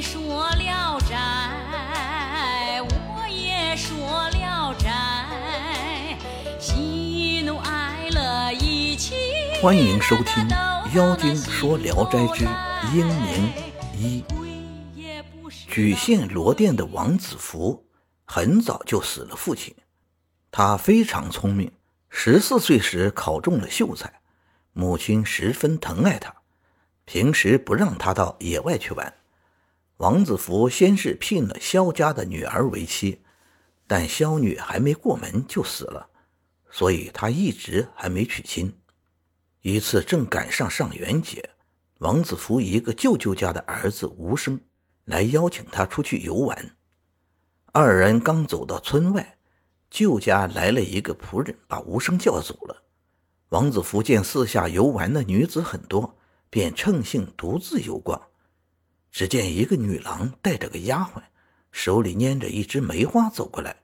说聊斋，我也说聊斋，喜怒哀乐一起。欢迎收听《妖精说聊斋之英明一》。莒县罗店的王子福很早就死了父亲，他非常聪明，十四岁时考中了秀才，母亲十分疼爱他，平时不让他到野外去玩。王子福先是聘了萧家的女儿为妻，但萧女还没过门就死了，所以他一直还没娶亲。一次正赶上上元节，王子福一个舅舅家的儿子吴生来邀请他出去游玩。二人刚走到村外，舅家来了一个仆人，把吴生叫走了。王子福见四下游玩的女子很多，便乘兴独自游逛。只见一个女郎带着个丫鬟，手里拈着一支梅花走过来。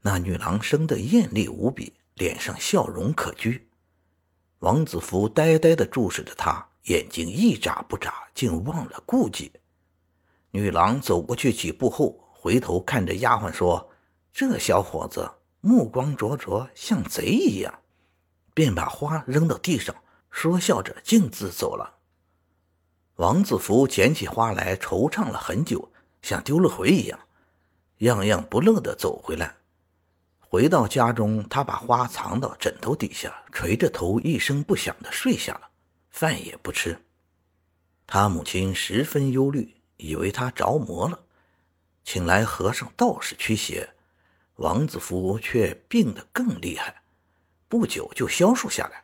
那女郎生得艳丽无比，脸上笑容可掬。王子服呆呆地注视着她，眼睛一眨不眨，竟忘了顾忌。女郎走过去几步后，回头看着丫鬟说：“这小伙子目光灼灼，像贼一样。”便把花扔到地上，说笑着径自走了。王子福捡起花来，惆怅了很久，像丢了魂一样，样样不乐地走回来。回到家中，他把花藏到枕头底下，垂着头，一声不响地睡下了，饭也不吃。他母亲十分忧虑，以为他着魔了，请来和尚、道士驱邪。王子福却病得更厉害，不久就消瘦下来。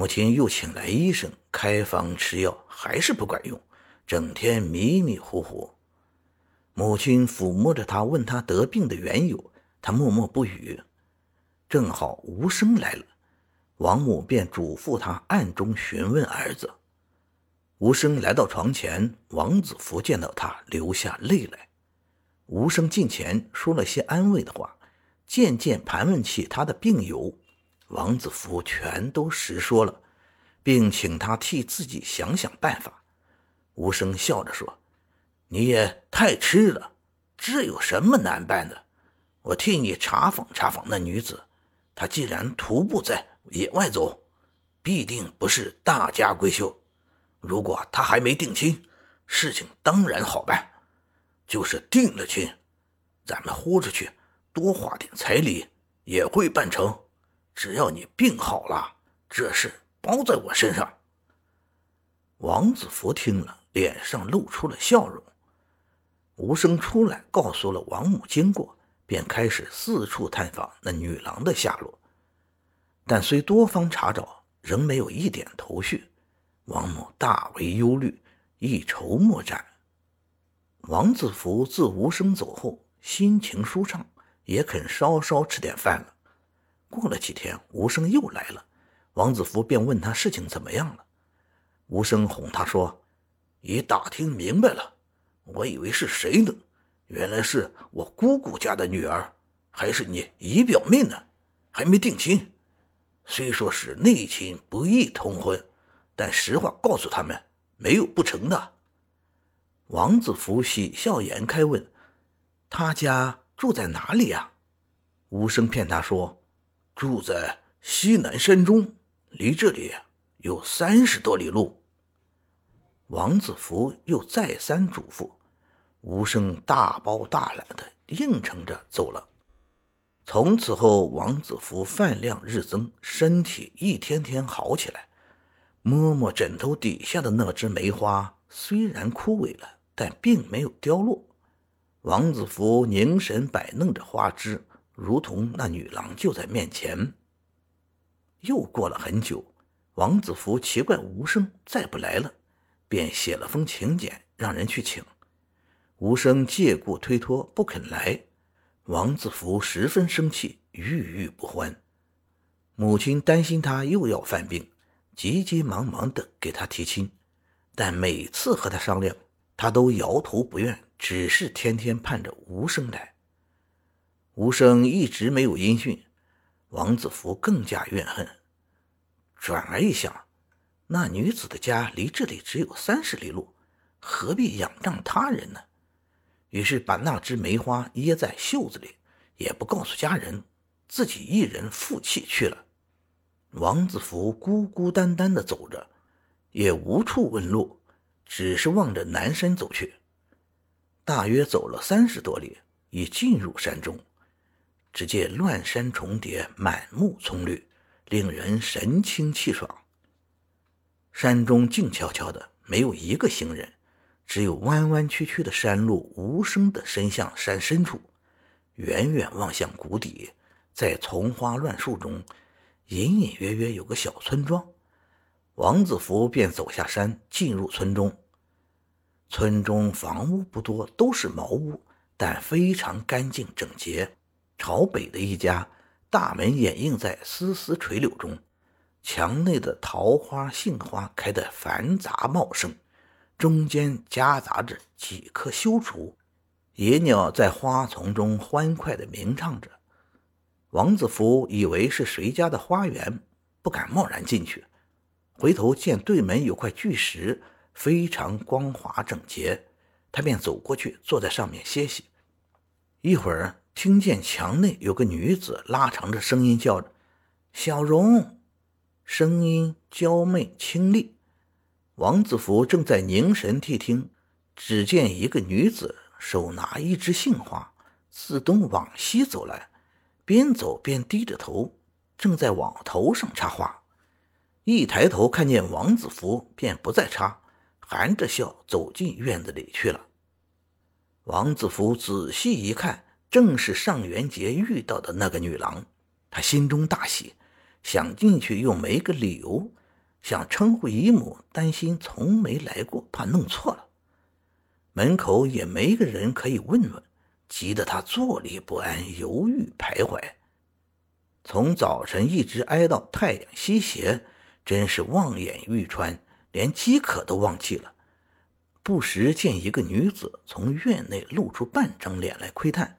母亲又请来医生开方吃药，还是不管用，整天迷迷糊糊。母亲抚摸着他，问他得病的缘由。他默默不语，正好无声来了，王母便嘱咐他暗中询问儿子。无声来到床前，王子服见到他，流下泪来。无声近前说了些安慰的话，渐渐盘问起他的病由，王子服全都实说了，并请他替自己想想办法。无声笑着说：“你也太痴了，这有什么难办的？”我替你查访查访那女子，她既然徒步在野外走，必定不是大家闺秀。如果她还没定亲，事情当然好办。就是定了亲，咱们豁出去多花点彩礼，也会办成。只要你病好了，这事包在我身上。王子福听了，脸上露出了笑容。无声出来，告诉了王母经过。便开始四处探访那女郎的下落，但虽多方查找，仍没有一点头绪。王母大为忧虑，一筹莫展。王子福自无声走后，心情舒畅，也肯稍稍吃点饭了。过了几天，吴生又来了，王子福便问他事情怎么样了。吴生哄他说：“已打听明白了，我以为是谁呢？”原来是我姑姑家的女儿，还是你姨表妹呢？还没定亲。虽说是内亲不宜通婚，但实话告诉他们，没有不成的。王子福喜笑颜开问：“他家住在哪里呀？”吴生骗他说：“住在西南山中，离这里有三十多里路。”王子服又再三嘱咐。无声大包大揽的应承着走了。从此后，王子服饭量日增，身体一天天好起来。摸摸枕头底下的那只梅花，虽然枯萎了，但并没有凋落。王子服凝神摆弄着花枝，如同那女郎就在面前。又过了很久，王子福奇怪无声再不来了，便写了封请柬，让人去请。无声借故推脱不肯来，王子福十分生气，郁郁不欢。母亲担心他又要犯病，急急忙忙的给他提亲，但每次和他商量，他都摇头不愿，只是天天盼着无声来。无声一直没有音讯，王子福更加怨恨。转而一想，那女子的家离这里只有三十里路。何必仰仗他人呢？于是把那枝梅花掖在袖子里，也不告诉家人，自己一人负气去了。王子福孤孤单单的走着，也无处问路，只是望着南山走去。大约走了三十多里，已进入山中。只见乱山重叠，满目葱绿，令人神清气爽。山中静悄悄的，没有一个行人，只有弯弯曲曲的山路无声的伸向山深处。远远望向谷底，在丛花乱树中，隐隐约约有个小村庄。王子服便走下山，进入村中。村中房屋不多，都是茅屋，但非常干净整洁。朝北的一家，大门掩映在丝丝垂柳中，墙内的桃花、杏花开得繁杂茂盛，中间夹杂着几棵修竹，野鸟在花丛中欢快地鸣唱着。王子服以为是谁家的花园，不敢贸然进去，回头见对门有块巨石，非常光滑整洁，他便走过去，坐在上面歇息。一会儿。听见墙内有个女子拉长着声音叫着：“小荣。”声音娇媚清丽。王子福正在凝神谛听，只见一个女子手拿一枝杏花，自东往西走来，边走边低着头，正在往头上插花。一抬头看见王子福，便不再插，含着笑走进院子里去了。王子福仔细一看。正是上元节遇到的那个女郎，他心中大喜，想进去又没个理由，想称呼姨母，担心从没来过，怕弄错了。门口也没个人可以问问，急得他坐立不安，犹豫徘徊。从早晨一直挨到太阳西斜，真是望眼欲穿，连饥渴都忘记了。不时见一个女子从院内露出半张脸来窥探。